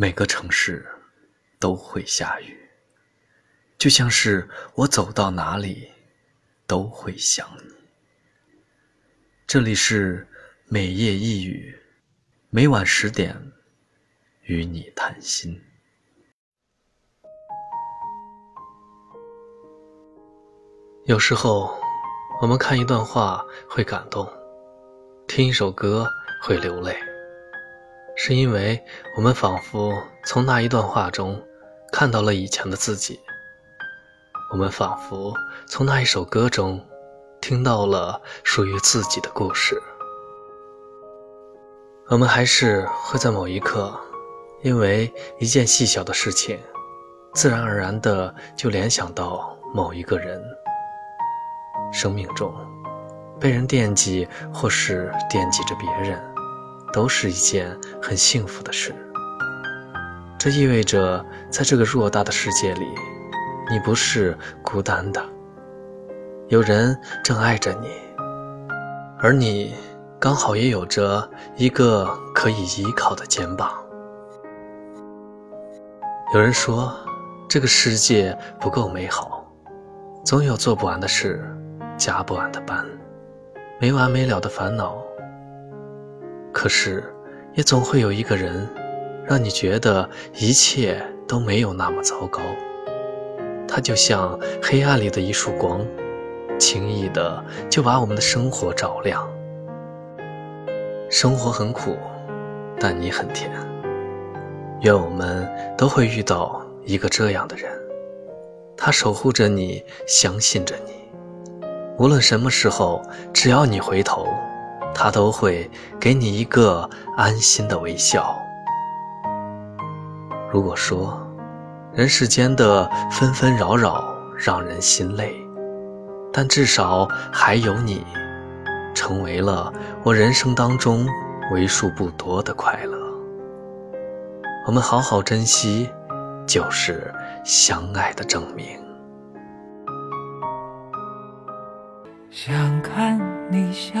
每个城市都会下雨，就像是我走到哪里都会想你。这里是每夜一语，每晚十点与你谈心。有时候，我们看一段话会感动，听一首歌会流泪。是因为我们仿佛从那一段话中看到了以前的自己，我们仿佛从那一首歌中听到了属于自己的故事。我们还是会在某一刻，因为一件细小的事情，自然而然的就联想到某一个人。生命中，被人惦记或是惦记着别人。都是一件很幸福的事。这意味着，在这个偌大的世界里，你不是孤单的，有人正爱着你，而你刚好也有着一个可以依靠的肩膀。有人说，这个世界不够美好，总有做不完的事，加不完的班，没完没了的烦恼。可是，也总会有一个人，让你觉得一切都没有那么糟糕。他就像黑暗里的一束光，轻易的就把我们的生活照亮。生活很苦，但你很甜。愿我们都会遇到一个这样的人，他守护着你，相信着你，无论什么时候，只要你回头。他都会给你一个安心的微笑。如果说人世间的纷纷扰扰让人心累，但至少还有你，成为了我人生当中为数不多的快乐。我们好好珍惜，就是相爱的证明。想看你笑。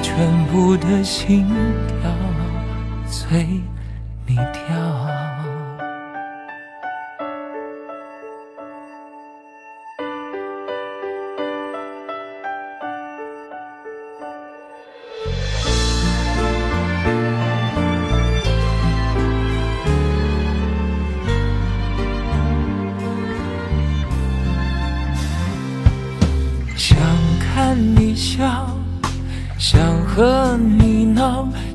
全部的心跳随你跳。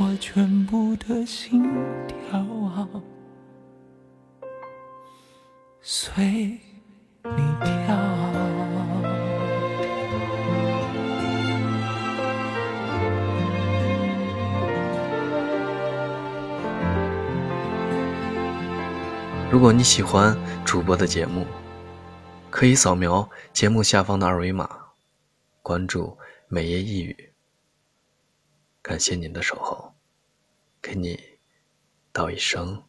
我全部的心跳？随你跳。如果你喜欢主播的节目，可以扫描节目下方的二维码，关注“美夜一语”。感谢您的守候，给你道一声。